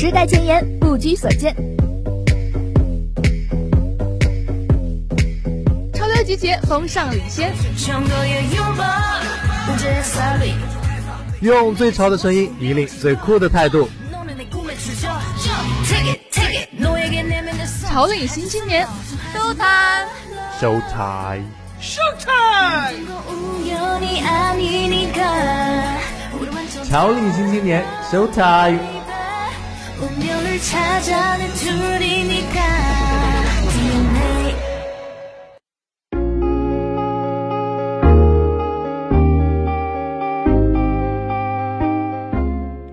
时代前沿，不拘所见。潮流集结，风尚领先。用最潮的声音引领最酷的态度。潮领新青年，Show time。Show time。Show time。潮领新青年，Show time。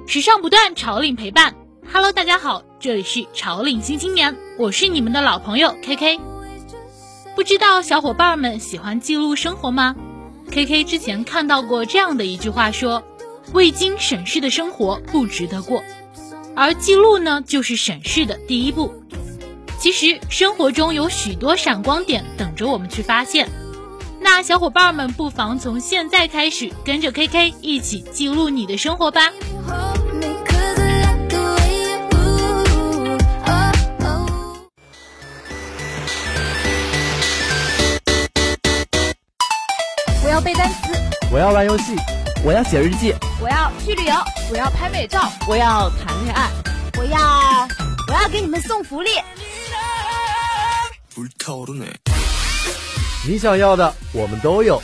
时尚不断，潮领陪伴。Hello，大家好，这里是潮领新青年，我是你们的老朋友 KK。不知道小伙伴们喜欢记录生活吗？KK 之前看到过这样的一句话，说未经审视的生活不值得过，而记录呢，就是审视的第一步。其实生活中有许多闪光点等着我们去发现，那小伙伴们不妨从现在开始跟着 KK 一起记录你的生活吧。我要背单词，我要玩游戏，我要写日记，我要去旅游，我要拍美照，我要谈恋爱，我要我要给你们送福利。你想要的我们都有。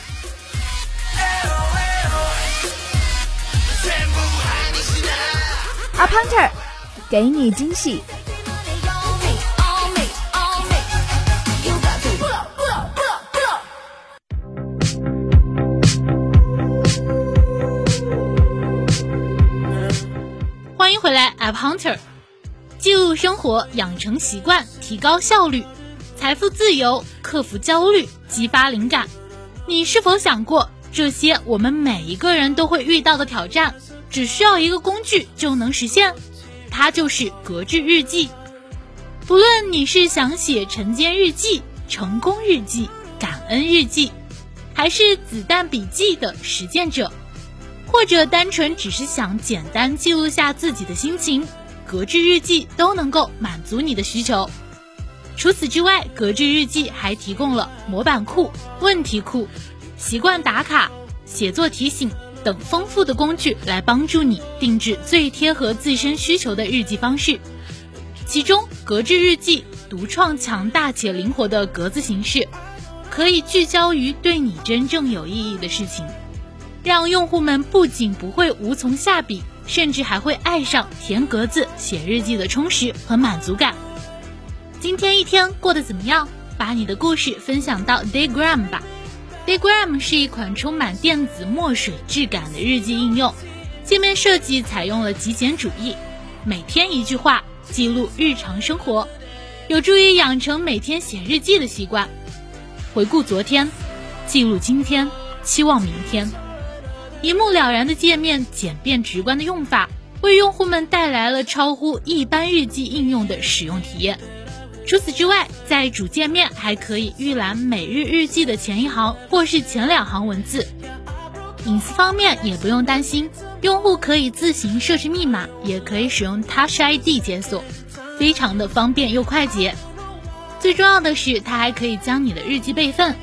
阿 Punter，给你惊喜。，App Hunter，记录生活，养成习惯，提高效率，财富自由，克服焦虑，激发灵感。你是否想过，这些我们每一个人都会遇到的挑战，只需要一个工具就能实现？它就是格致日记。不论你是想写晨间日记、成功日记、感恩日记，还是子弹笔记的实践者。或者单纯只是想简单记录下自己的心情，格致日记都能够满足你的需求。除此之外，格致日记还提供了模板库、问题库、习惯打卡、写作提醒等丰富的工具，来帮助你定制最贴合自身需求的日记方式。其中，格致日记独创强大且灵活的格子形式，可以聚焦于对你真正有意义的事情。让用户们不仅不会无从下笔，甚至还会爱上填格子、写日记的充实和满足感。今天一天过得怎么样？把你的故事分享到 Daygram 吧。Daygram 是一款充满电子墨水质感的日记应用，界面设计采用了极简主义，每天一句话记录日常生活，有助于养成每天写日记的习惯。回顾昨天，记录今天，期望明天。一目了然的界面，简便直观的用法，为用户们带来了超乎一般日记应用的使用体验。除此之外，在主界面还可以预览每日日记的前一行或是前两行文字。隐私方面也不用担心，用户可以自行设置密码，也可以使用 Touch ID 解锁，非常的方便又快捷。最重要的是，它还可以将你的日记备份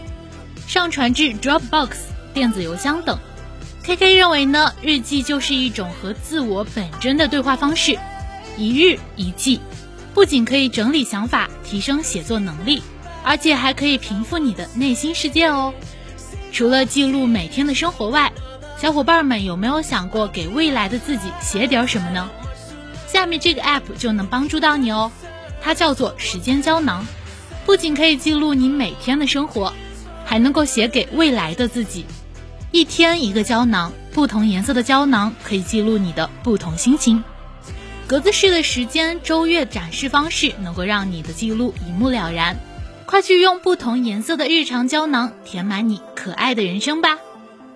上传至 Dropbox 电子邮箱等。K K 认为呢，日记就是一种和自我本真的对话方式，一日一记，不仅可以整理想法、提升写作能力，而且还可以平复你的内心世界哦。除了记录每天的生活外，小伙伴们有没有想过给未来的自己写点什么呢？下面这个 App 就能帮助到你哦，它叫做时间胶囊，不仅可以记录你每天的生活，还能够写给未来的自己。一天一个胶囊，不同颜色的胶囊可以记录你的不同心情。格子式的时间周月展示方式能够让你的记录一目了然。快去用不同颜色的日常胶囊填满你可爱的人生吧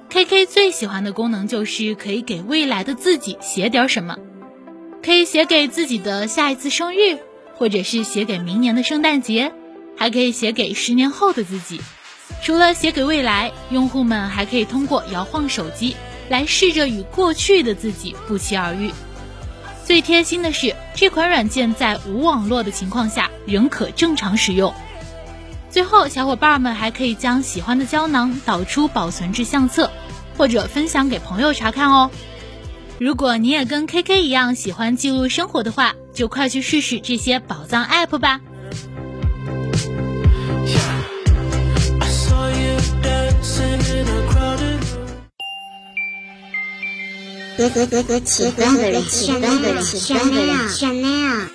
！K K 最喜欢的功能就是可以给未来的自己写点什么，可以写给自己的下一次生日，或者是写给明年的圣诞节，还可以写给十年后的自己。除了写给未来，用户们还可以通过摇晃手机来试着与过去的自己不期而遇。最贴心的是，这款软件在无网络的情况下仍可正常使用。最后，小伙伴们还可以将喜欢的胶囊导出保存至相册，或者分享给朋友查看哦。如果你也跟 KK 一样喜欢记录生活的话，就快去试试这些宝藏 App 吧。格格格格起端的人，起端的人，起端的人，Chanel。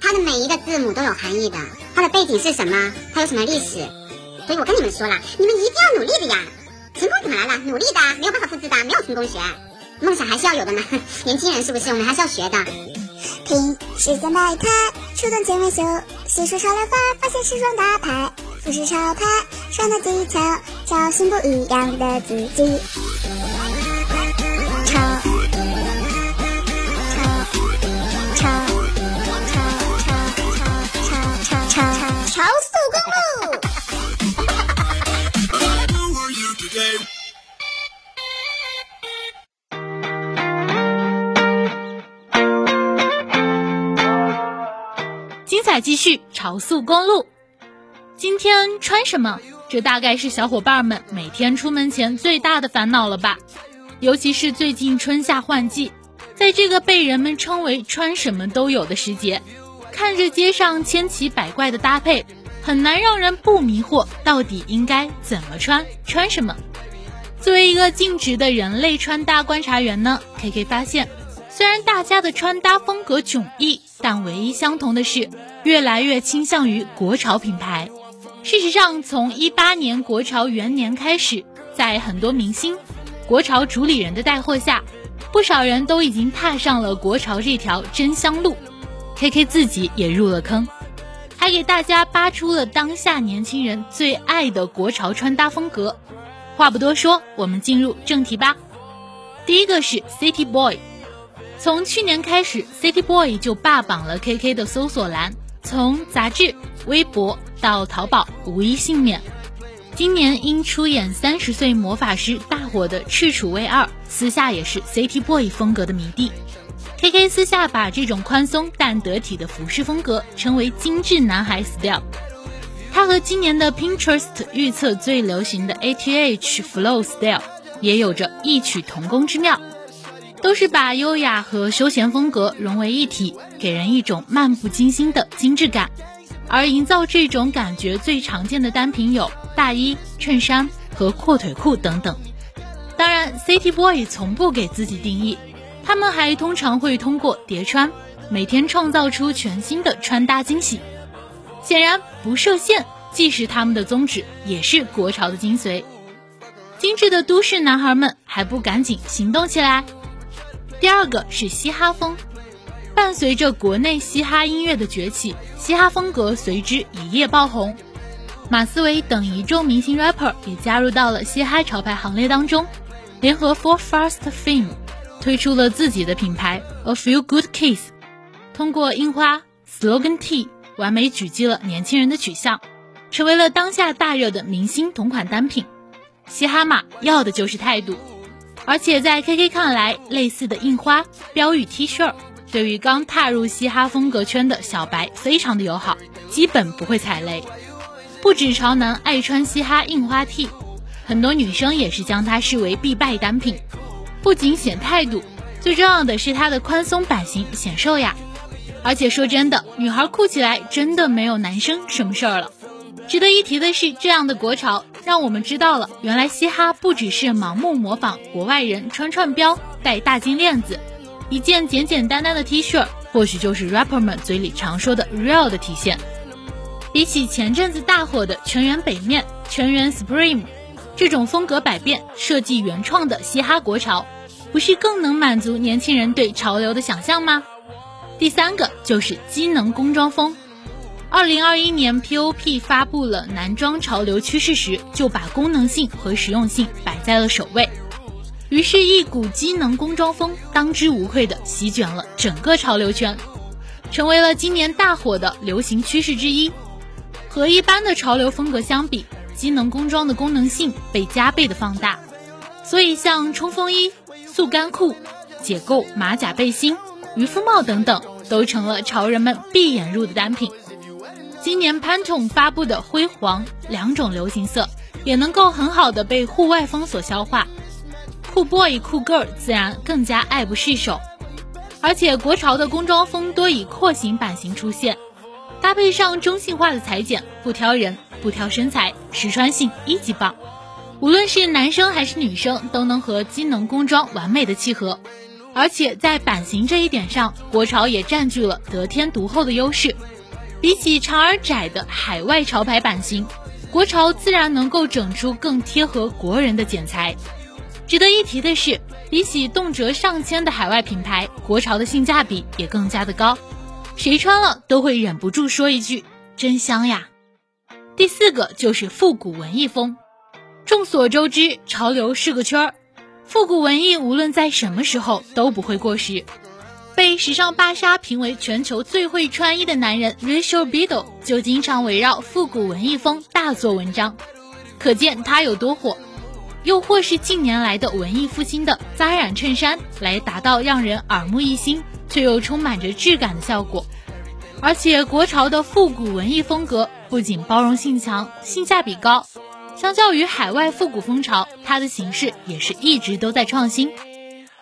它的每一个字母都有含义的，它的背景是什么？它有什么历史？所以我跟你们说了，你们一定要努力的呀！成功怎么来了？努力的，没有办法复制的，没有成功学。梦想还是要有的呢，年轻人是不是？我们还是要学的。听时间百态，出动健美秀，细数潮流法，发现时装大牌，服饰潮牌，穿搭技巧，找寻不一样的自己。精彩继续，潮速公路。今天穿什么？这大概是小伙伴们每天出门前最大的烦恼了吧？尤其是最近春夏换季，在这个被人们称为“穿什么都有”的时节，看着街上千奇百怪的搭配，很难让人不迷惑，到底应该怎么穿，穿什么？作为一个尽职的人类穿搭观察员呢，K K 发现，虽然大家的穿搭风格迥异，但唯一相同的是，越来越倾向于国潮品牌。事实上，从一八年国潮元年开始，在很多明星、国潮主理人的带货下，不少人都已经踏上了国潮这条真香路。K K 自己也入了坑，还给大家扒出了当下年轻人最爱的国潮穿搭风格。话不多说，我们进入正题吧。第一个是 City Boy，从去年开始，City Boy 就霸榜了 KK 的搜索栏，从杂志、微博到淘宝无一幸免。今年因出演《三十岁魔法师》大火的赤楚卫二，私下也是 City Boy 风格的迷弟。KK 私下把这种宽松但得体的服饰风格称为精致男孩 style。它和今年的 Pinterest 预测最流行的 ATH Flow Style 也有着异曲同工之妙，都是把优雅和休闲风格融为一体，给人一种漫不经心的精致感。而营造这种感觉最常见的单品有大衣、衬衫和阔腿裤等等。当然，City Boy 从不给自己定义，他们还通常会通过叠穿，每天创造出全新的穿搭惊喜。显然，不设限既是他们的宗旨，也是国潮的精髓。精致的都市男孩们还不赶紧行动起来？第二个是嘻哈风，伴随着国内嘻哈音乐的崛起，嘻哈风格随之一夜爆红。马思唯等一众明星 rapper 也加入到了嘻哈潮牌行列当中，联合 For Fast Fame 推出了自己的品牌 A Few Good Kids，通过印花 Slogan T。完美狙击了年轻人的取向，成为了当下大热的明星同款单品。嘻哈嘛，要的就是态度。而且在 KK 看来，类似的印花、标语、T 恤，对于刚踏入嘻哈风格圈的小白非常的友好，基本不会踩雷。不止潮男爱穿嘻哈印花 T，很多女生也是将它视为必败单品。不仅显态度，最重要的是它的宽松版型显瘦呀。而且说真的，女孩酷起来真的没有男生什么事儿了。值得一提的是，这样的国潮让我们知道了，原来嘻哈不只是盲目模仿国外人穿串标、戴大金链子，一件简简单单的 T 恤，或许就是 rapper 们嘴里常说的 real 的体现。比起前阵子大火的全员北面、全员 Supreme 这种风格百变、设计原创的嘻哈国潮，不是更能满足年轻人对潮流的想象吗？第三个就是机能工装风。二零二一年，POP 发布了男装潮流趋势时，就把功能性和实用性摆在了首位。于是，一股机能工装风当之无愧的席卷了整个潮流圈，成为了今年大火的流行趋势之一。和一般的潮流风格相比，机能工装的功能性被加倍的放大。所以，像冲锋衣、速干裤、解构马甲背心。渔夫帽等等，都成了潮人们闭眼入的单品。今年 Pantone 发布的灰黄两种流行色，也能够很好的被户外风所消化。酷 boy 酷 girl 自然更加爱不释手。而且国潮的工装风多以廓形版型出现，搭配上中性化的裁剪，不挑人，不挑身材，实穿性一级棒。无论是男生还是女生，都能和机能工装完美的契合。而且在版型这一点上，国潮也占据了得天独厚的优势。比起长而窄的海外潮牌版型，国潮自然能够整出更贴合国人的剪裁。值得一提的是。比起动辄上千的海外品牌，国潮的性价比也更加的高，谁穿了都会忍不住说一句真香呀。第四个就是复古文艺风。众所周知，潮流是个圈儿，复古文艺无论在什么时候都不会过时。被时尚芭莎评为全球最会穿衣的男人 Rachel Biddle 就经常围绕复古文艺风大做文章，可见他有多火。又或是近年来的文艺复兴的扎染衬衫，来达到让人耳目一新却又充满着质感的效果。而且国潮的复古文艺风格不仅包容性强、性价比高，相较于海外复古风潮，它的形式也是一直都在创新。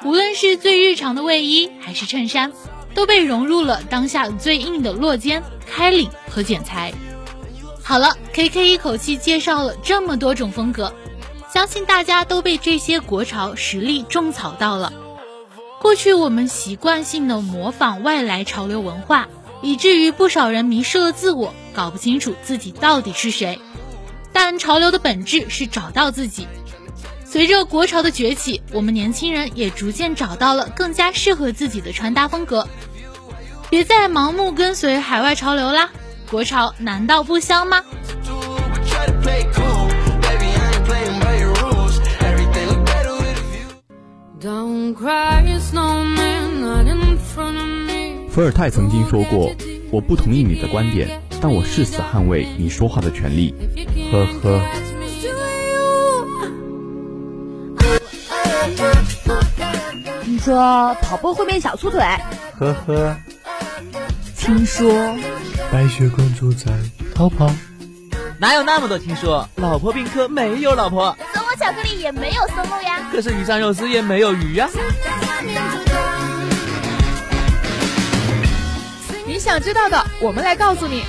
无论是最日常的卫衣还是衬衫，都被融入了当下最硬的落肩、开领和剪裁。好了，K K 一口气介绍了这么多种风格。相信大家都被这些国潮实力种草到了。过去我们习惯性的模仿外来潮流文化，以至于不少人迷失了自我，搞不清楚自己到底是谁。但潮流的本质是找到自己。随着国潮的崛起，我们年轻人也逐渐找到了更加适合自己的穿搭风格。别再盲目跟随海外潮流啦，国潮难道不香吗？伏尔泰曾经说过：“我不同意你的观点，但我誓死捍卫你说话的权利。”呵呵。听说跑步会变小粗腿。呵呵。听说白雪公主在逃跑。哪有那么多听说？老婆宾客没有老婆。松露巧克力也没有松露呀。可是鱼香肉丝也没有鱼呀。你想知道的，我们来告诉你。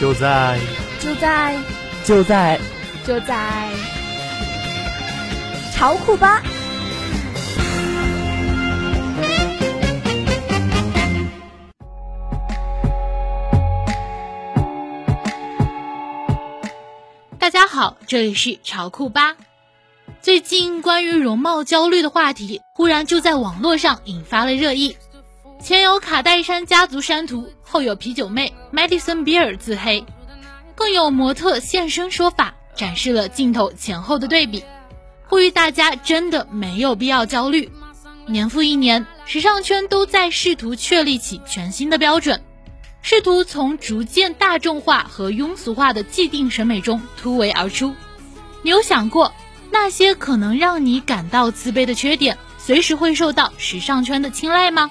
就在就在就在就在潮酷吧。大家好，这里是潮酷吧。最近关于容貌焦虑的话题，忽然就在网络上引发了热议。前有卡戴珊家族删图，后有啤酒妹 Madison Beer 自黑，更有模特现身说法，展示了镜头前后的对比，呼吁大家真的没有必要焦虑。年复一年，时尚圈都在试图确立起全新的标准。试图从逐渐大众化和庸俗化的既定审美中突围而出。你有想过，那些可能让你感到自卑的缺点，随时会受到时尚圈的青睐吗？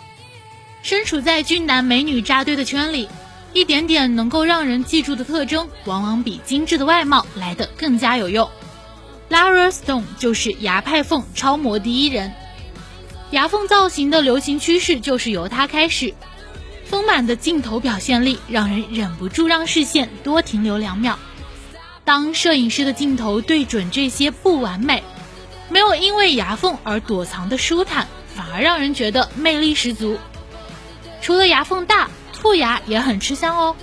身处在俊男美女扎堆的圈里，一点点能够让人记住的特征，往往比精致的外貌来得更加有用。Lara Stone 就是牙派凤超模第一人，牙缝造型的流行趋势就是由她开始。丰满的镜头表现力让人忍不住让视线多停留两秒。当摄影师的镜头对准这些不完美，没有因为牙缝而躲藏的舒坦，反而让人觉得魅力十足。除了牙缝大，兔牙也很吃香哦。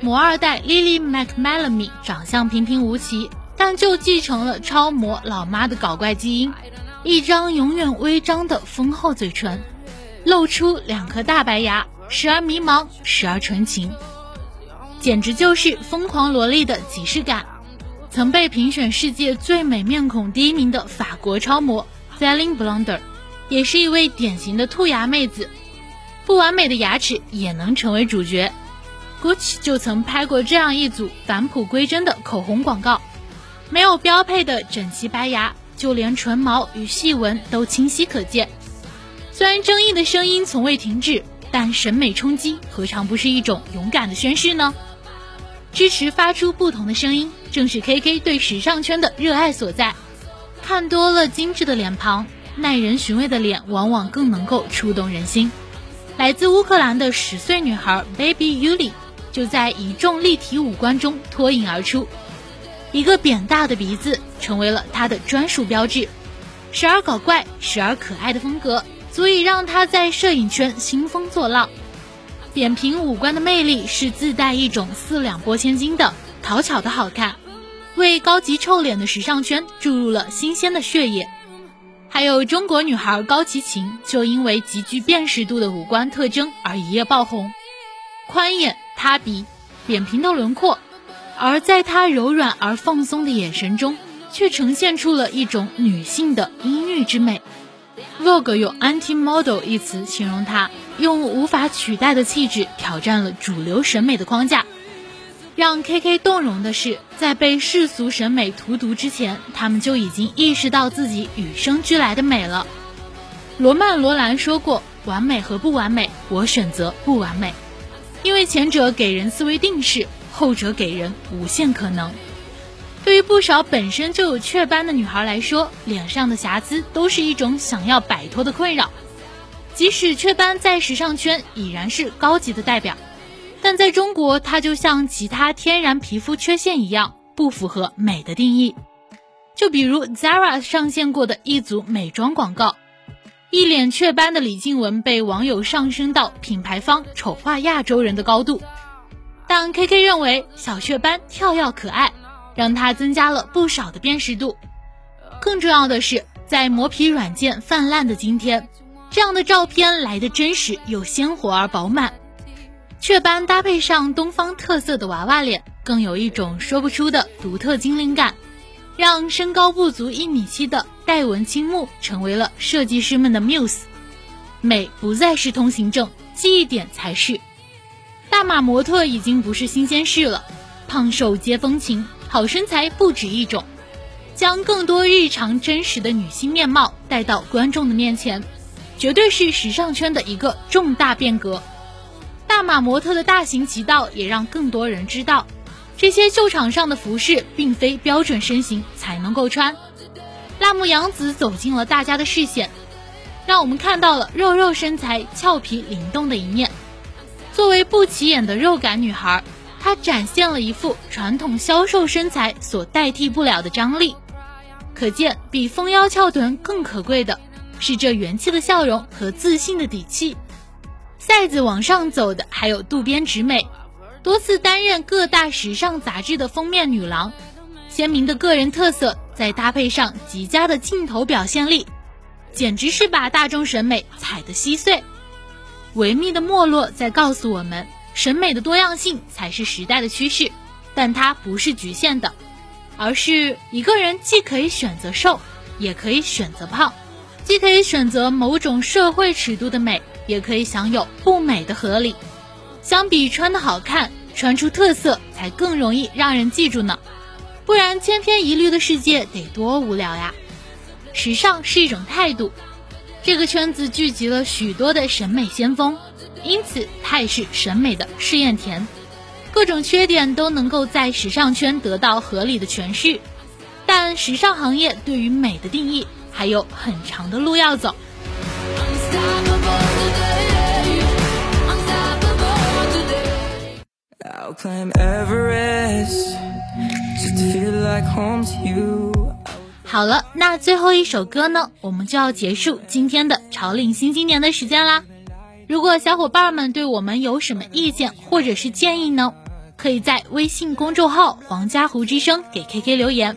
模二代 Lily McMellamy 长相平平无奇，但就继承了超模老妈的搞怪基因，一张永远微张的丰厚嘴唇，露出两颗大白牙。时而迷茫，时而纯情，简直就是疯狂萝莉的即视感。曾被评选世界最美面孔第一名的法国超模 Celine Blonder，也是一位典型的兔牙妹子。不完美的牙齿也能成为主角。Gucci 就曾拍过这样一组返璞归真的口红广告，没有标配的整齐白牙。就连唇毛与细纹都清晰可见。虽然争议的声音从未停止，但审美冲击何尝不是一种勇敢的宣誓呢？支持发出不同的声音，正是 KK 对时尚圈的热爱所在。看多了精致的脸庞，耐人寻味的脸往往更能够触动人心。来自乌克兰的十岁女孩 Baby Yuli 就在一众立体五官中脱颖而出，一个扁大的鼻子成为了她的专属标志，时而搞怪，时而可爱的风格，足以让她在摄影圈兴风作浪。扁平五官的魅力是自带一种四两拨千斤的讨巧的好看，为高级臭脸的时尚圈注入了新鲜的血液。还有中国女孩高齐琴，就因为极具辨识度的五官特征而一夜爆红，宽眼、塌鼻、扁平的轮廓，而在她柔软而放松的眼神中，却呈现出了一种女性的阴郁之美。Vogue 用 “anti model” 一词形容她，用无法取代的气质挑战了主流审美的框架。让 KK 动容的是，在被世俗审美荼毒之前，他们就已经意识到自己与生俱来的美了。罗曼·罗兰说过：“完美和不完美，我选择不完美，因为前者给人思维定式，后者给人无限可能。”对于不少本身就有雀斑的女孩来说，脸上的瑕疵都是一种想要摆脱的困扰。即使雀斑在时尚圈已然是高级的代表。但在中国，它就像其他天然皮肤缺陷一样，不符合美的定义。就比如 Zara 上线过的一组美妆广告，一脸雀斑的李静雯被网友上升到品牌方丑化亚洲人的高度。但 KK 认为小雀斑跳跃可爱，让它增加了不少的辨识度。更重要的是，在磨皮软件泛滥的今天，这样的照片来的真实又鲜活而饱满。雀斑搭配上东方特色的娃娃脸，更有一种说不出的独特精灵感，让身高不足一米七的戴文青木成为了设计师们的 muse。美不再是通行证，记忆点才是。大码模特已经不是新鲜事了，胖瘦皆风情，好身材不止一种。将更多日常真实的女性面貌带到观众的面前，绝对是时尚圈的一个重大变革。大码模特的大行其道，也让更多人知道，这些秀场上的服饰并非标准身形才能够穿。辣目洋子走进了大家的视线，让我们看到了肉肉身材、俏皮灵动的一面。作为不起眼的肉感女孩，她展现了一副传统消瘦身材所代替不了的张力。可见，比丰腰翘臀更可贵的是这元气的笑容和自信的底气。赛子往上走的还有渡边直美，多次担任各大时尚杂志的封面女郎，鲜明的个人特色再搭配上极佳的镜头表现力，简直是把大众审美踩得稀碎。维密的没落在告诉我们，审美的多样性才是时代的趋势，但它不是局限的，而是一个人既可以选择瘦，也可以选择胖，既可以选择某种社会尺度的美。也可以享有不美的合理。相比穿的好看，穿出特色才更容易让人记住呢。不然千篇一律的世界得多无聊呀！时尚是一种态度，这个圈子聚集了许多的审美先锋，因此它也是审美的试验田。各种缺点都能够在时尚圈得到合理的诠释，但时尚行业对于美的定义还有很长的路要走。好了，那最后一首歌呢，我们就要结束今天的潮令新今年的时间啦。如果小伙伴们对我们有什么意见或者是建议呢，可以在微信公众号“黄家湖之声”给 KK 留言。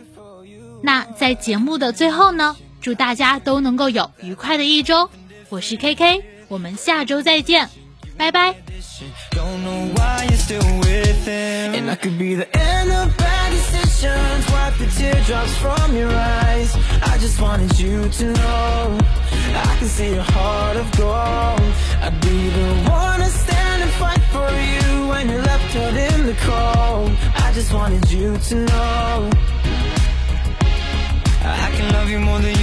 那在节目的最后呢，祝大家都能够有愉快的一周。我是 KK，我们下周再见，拜拜。Wipe the teardrops from your eyes. I just wanted you to know I can see your heart of gold. I'd be the one to stand and fight for you When you're left out in the cold. I just wanted you to know I can love you you more than